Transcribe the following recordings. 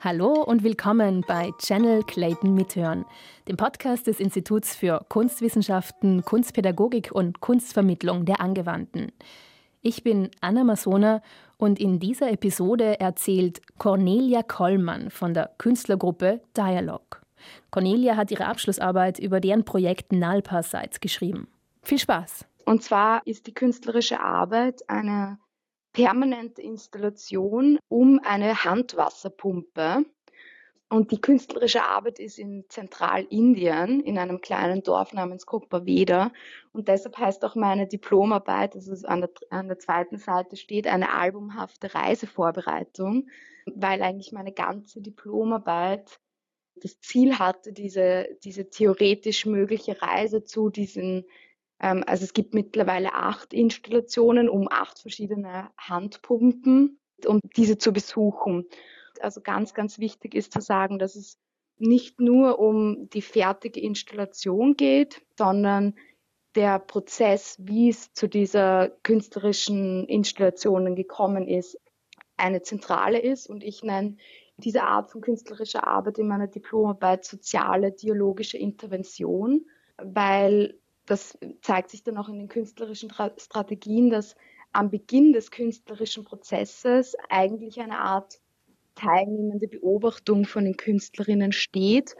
Hallo und willkommen bei Channel Clayton Mithören, dem Podcast des Instituts für Kunstwissenschaften, Kunstpädagogik und Kunstvermittlung der Angewandten. Ich bin Anna Masona und in dieser Episode erzählt Cornelia Kollmann von der Künstlergruppe Dialog. Cornelia hat ihre Abschlussarbeit über deren Projekt Nalpa Sites geschrieben. Viel Spaß! Und zwar ist die künstlerische Arbeit eine permanente Installation um eine Handwasserpumpe. Und die künstlerische Arbeit ist in Zentralindien, in einem kleinen Dorf namens Kopaveda. Und deshalb heißt auch meine Diplomarbeit, ist an der, an der zweiten Seite steht, eine albumhafte Reisevorbereitung, weil eigentlich meine ganze Diplomarbeit das Ziel hatte, diese, diese theoretisch mögliche Reise zu diesen also es gibt mittlerweile acht Installationen um acht verschiedene Handpumpen, um diese zu besuchen. Also ganz, ganz wichtig ist zu sagen, dass es nicht nur um die fertige Installation geht, sondern der Prozess, wie es zu dieser künstlerischen Installation gekommen ist, eine zentrale ist. Und ich nenne diese Art von künstlerischer Arbeit in meiner Diplomarbeit soziale dialogische Intervention, weil das zeigt sich dann auch in den künstlerischen Strategien, dass am Beginn des künstlerischen Prozesses eigentlich eine Art teilnehmende Beobachtung von den Künstlerinnen steht,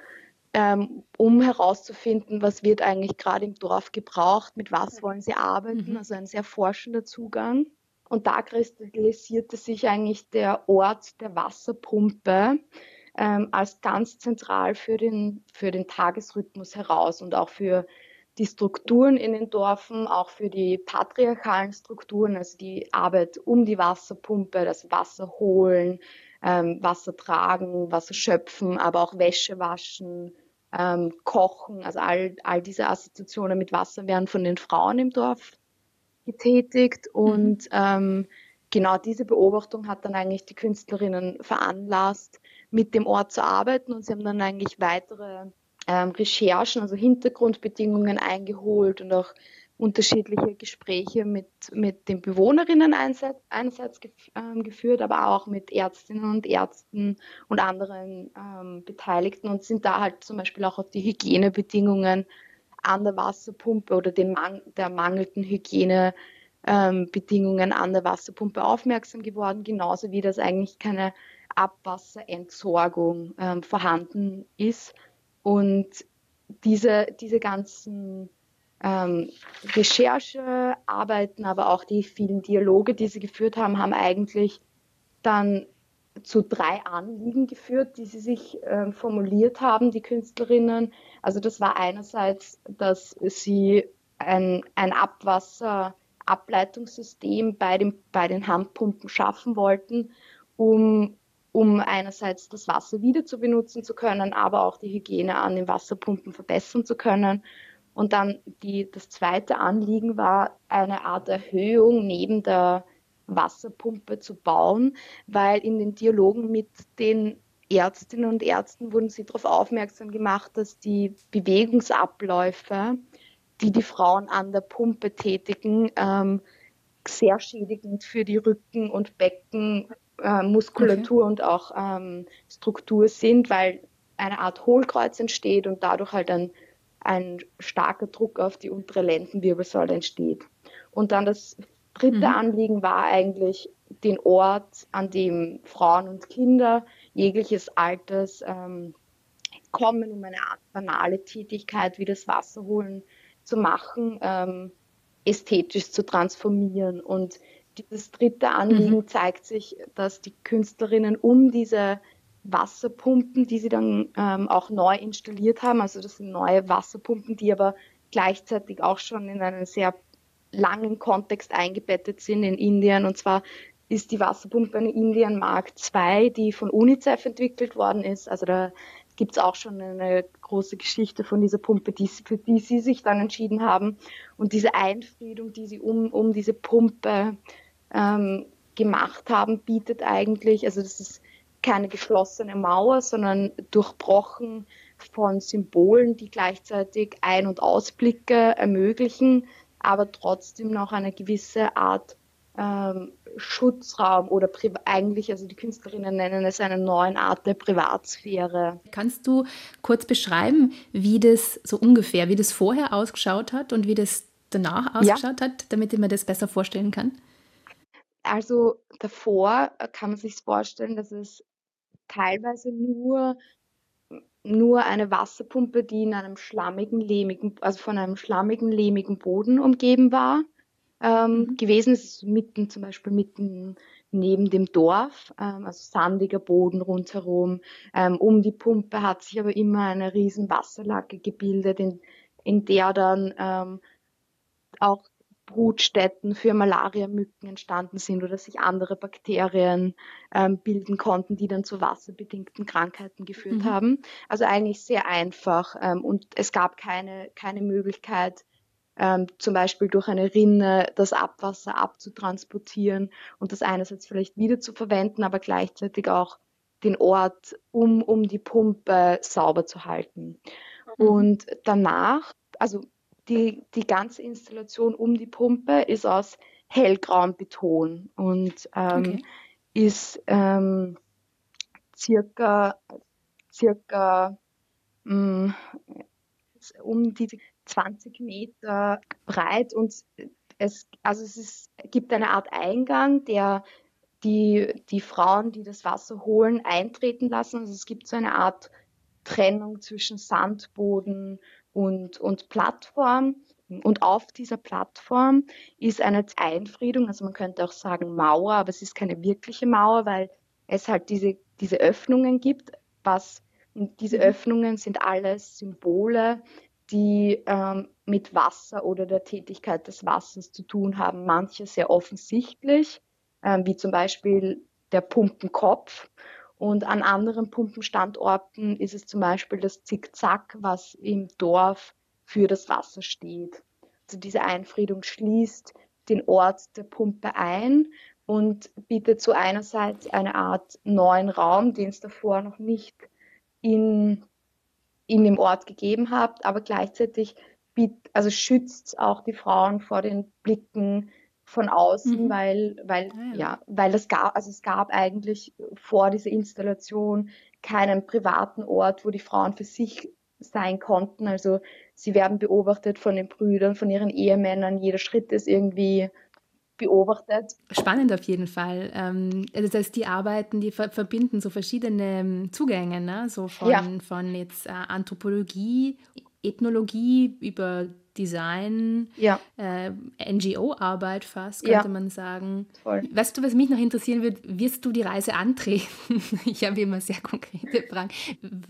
ähm, um herauszufinden, was wird eigentlich gerade im Dorf gebraucht, mit was wollen sie arbeiten, mhm. also ein sehr forschender Zugang. Und da kristallisierte sich eigentlich der Ort der Wasserpumpe ähm, als ganz zentral für den, für den Tagesrhythmus heraus und auch für die Strukturen in den Dörfern, auch für die patriarchalen Strukturen, also die Arbeit um die Wasserpumpe, das Wasser holen, ähm, Wasser tragen, Wasser schöpfen, aber auch Wäsche waschen, ähm, kochen, also all, all diese Assoziationen mit Wasser werden von den Frauen im Dorf getätigt mhm. und mhm. ähm, genau diese Beobachtung hat dann eigentlich die Künstlerinnen veranlasst, mit dem Ort zu arbeiten und sie haben dann eigentlich weitere ähm, Recherchen, also Hintergrundbedingungen eingeholt und auch unterschiedliche Gespräche mit, mit den Bewohnerinnen einerseits, einerseits gef ähm, geführt, aber auch mit Ärztinnen und Ärzten und anderen ähm, Beteiligten und sind da halt zum Beispiel auch auf die Hygienebedingungen an der Wasserpumpe oder den Man der mangelnden Hygienebedingungen ähm, an der Wasserpumpe aufmerksam geworden, genauso wie das eigentlich keine Abwasserentsorgung ähm, vorhanden ist und diese, diese ganzen ähm, Recherchearbeiten, aber auch die vielen Dialoge, die sie geführt haben, haben eigentlich dann zu drei Anliegen geführt, die sie sich äh, formuliert haben, die Künstlerinnen. Also das war einerseits, dass sie ein, ein Abwasserableitungssystem bei, dem, bei den Handpumpen schaffen wollten, um um einerseits das Wasser wieder zu benutzen zu können, aber auch die Hygiene an den Wasserpumpen verbessern zu können. Und dann die, das zweite Anliegen war, eine Art Erhöhung neben der Wasserpumpe zu bauen, weil in den Dialogen mit den Ärztinnen und Ärzten wurden sie darauf aufmerksam gemacht, dass die Bewegungsabläufe, die die Frauen an der Pumpe tätigen, ähm, sehr schädigend für die Rücken- und Becken äh, Muskulatur okay. und auch ähm, Struktur sind, weil eine Art Hohlkreuz entsteht und dadurch halt ein, ein starker Druck auf die untere Lendenwirbelsäule entsteht. Und dann das dritte mhm. Anliegen war eigentlich den Ort, an dem Frauen und Kinder jegliches Alters ähm, kommen, um eine Art banale Tätigkeit wie das Wasserholen zu machen, ähm, ästhetisch zu transformieren. Und dieses dritte Anliegen mhm. zeigt sich, dass die Künstlerinnen um diese Wasserpumpen, die sie dann ähm, auch neu installiert haben, also das sind neue Wasserpumpen, die aber gleichzeitig auch schon in einen sehr langen Kontext eingebettet sind in Indien. Und zwar ist die Wasserpumpe eine Indian Mark II, die von UNICEF entwickelt worden ist. Also da gibt es auch schon eine große Geschichte von dieser Pumpe, die, für die sie sich dann entschieden haben. Und diese Einfriedung, die sie um, um diese Pumpe ähm, gemacht haben, bietet eigentlich, also das ist keine geschlossene Mauer, sondern durchbrochen von Symbolen, die gleichzeitig Ein- und Ausblicke ermöglichen, aber trotzdem noch eine gewisse Art ähm, Schutzraum oder eigentlich, also die Künstlerinnen nennen es eine neue Art der Privatsphäre. Kannst du kurz beschreiben, wie das so ungefähr, wie das vorher ausgeschaut hat und wie das danach ausgeschaut ja. hat, damit ich mir das besser vorstellen kann? Also davor kann man sich vorstellen, dass es teilweise nur nur eine Wasserpumpe, die in einem schlammigen, lehmigen, also von einem schlammigen, lehmigen Boden umgeben war, ähm, mhm. gewesen ist, mitten zum Beispiel mitten neben dem Dorf, ähm, also sandiger Boden rundherum. Ähm, um die Pumpe hat sich aber immer eine riesen Wasserlacke gebildet, in, in der dann ähm, auch Brutstätten für Malariamücken entstanden sind oder sich andere Bakterien ähm, bilden konnten, die dann zu wasserbedingten Krankheiten geführt mhm. haben. Also eigentlich sehr einfach ähm, und es gab keine, keine Möglichkeit, ähm, zum Beispiel durch eine Rinne das Abwasser abzutransportieren und das einerseits vielleicht wieder zu verwenden, aber gleichzeitig auch den Ort um, um die Pumpe sauber zu halten. Mhm. Und danach, also die, die ganze Installation um die Pumpe ist aus hellgrauem Beton und ähm, okay. ist ähm, circa, circa mh, mm, um die 20 Meter breit und es, also es ist, gibt eine Art Eingang, der die, die Frauen, die das Wasser holen, eintreten lassen. Also es gibt so eine Art Trennung zwischen Sandboden und, und Plattform. Und auf dieser Plattform ist eine Einfriedung, also man könnte auch sagen Mauer, aber es ist keine wirkliche Mauer, weil es halt diese, diese Öffnungen gibt. Was, und diese mhm. Öffnungen sind alles Symbole, die ähm, mit Wasser oder der Tätigkeit des Wassers zu tun haben. Manche sehr offensichtlich, ähm, wie zum Beispiel der Pumpenkopf und an anderen Pumpenstandorten ist es zum Beispiel das Zickzack, was im Dorf für das Wasser steht. Also diese Einfriedung schließt den Ort der Pumpe ein und bietet so einerseits eine Art neuen Raum, den es davor noch nicht in, in dem Ort gegeben hat, aber gleichzeitig bietet, also schützt auch die Frauen vor den Blicken von außen, mhm. weil, weil, ah, ja. ja, weil es gab, also es gab eigentlich vor dieser Installation keinen privaten Ort, wo die Frauen für sich sein konnten. Also sie werden beobachtet von den Brüdern, von ihren Ehemännern. Jeder Schritt ist irgendwie beobachtet. Spannend auf jeden Fall. Ähm, also das heißt, die Arbeiten, die verbinden so verschiedene ähm, Zugänge, ne? so von, ja. von jetzt äh, Anthropologie, Ethnologie über Design, ja. äh, NGO-Arbeit fast, könnte ja. man sagen. Voll. Weißt du, was mich noch interessieren wird, wirst du die Reise antreten? ich habe immer sehr konkrete Fragen.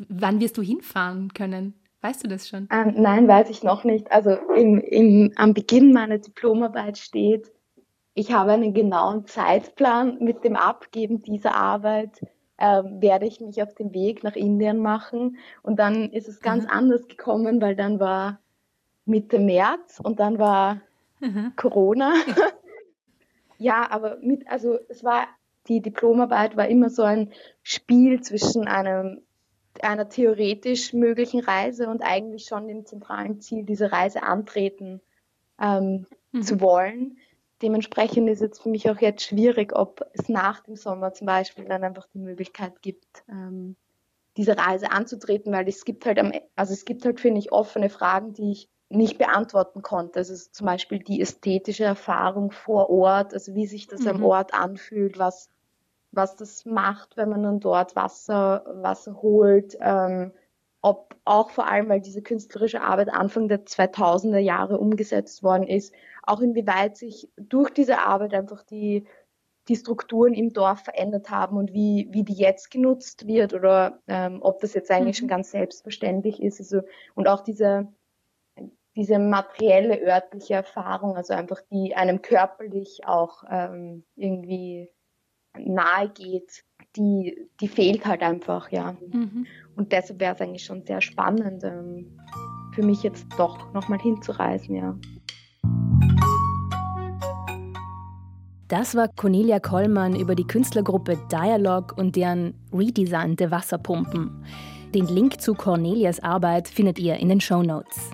Wann wirst du hinfahren können? Weißt du das schon? Ähm, nein, weiß ich noch nicht. Also im, im, am Beginn meiner Diplomarbeit steht, ich habe einen genauen Zeitplan mit dem Abgeben dieser Arbeit ähm, werde ich mich auf den Weg nach Indien machen. Und dann ist es ganz mhm. anders gekommen, weil dann war Mitte März und dann war mhm. Corona. ja, aber mit, also es war, die Diplomarbeit war immer so ein Spiel zwischen einem, einer theoretisch möglichen Reise und eigentlich schon dem zentralen Ziel, diese Reise antreten ähm, mhm. zu wollen. Dementsprechend ist es für mich auch jetzt schwierig, ob es nach dem Sommer zum Beispiel dann einfach die Möglichkeit gibt, ähm, diese Reise anzutreten, weil es gibt halt am, also es gibt halt, finde ich, offene Fragen, die ich nicht beantworten konnte. Also zum Beispiel die ästhetische Erfahrung vor Ort, also wie sich das mhm. am Ort anfühlt, was, was das macht, wenn man dann dort Wasser, Wasser holt. Ähm, ob auch vor allem, weil diese künstlerische Arbeit Anfang der 2000er Jahre umgesetzt worden ist, auch inwieweit sich durch diese Arbeit einfach die, die Strukturen im Dorf verändert haben und wie, wie die jetzt genutzt wird oder ähm, ob das jetzt eigentlich mhm. schon ganz selbstverständlich ist. Also, und auch diese, diese materielle örtliche Erfahrung, also einfach die einem körperlich auch ähm, irgendwie nahe geht, die, die fehlt halt einfach, ja. Mhm. Und deshalb wäre es eigentlich schon sehr spannend, ähm, für mich jetzt doch nochmal hinzureisen, ja. Das war Cornelia Kollmann über die Künstlergruppe Dialog und deren redesignte Wasserpumpen. Den Link zu Cornelias Arbeit findet ihr in den Show Notes.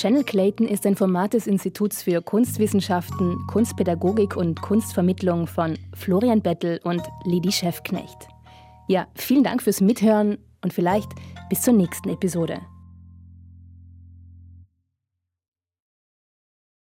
Channel Clayton ist ein Format des Instituts für Kunstwissenschaften, Kunstpädagogik und Kunstvermittlung von Florian Bettel und Lidi Schäfknecht. Ja, vielen Dank fürs Mithören und vielleicht bis zur nächsten Episode.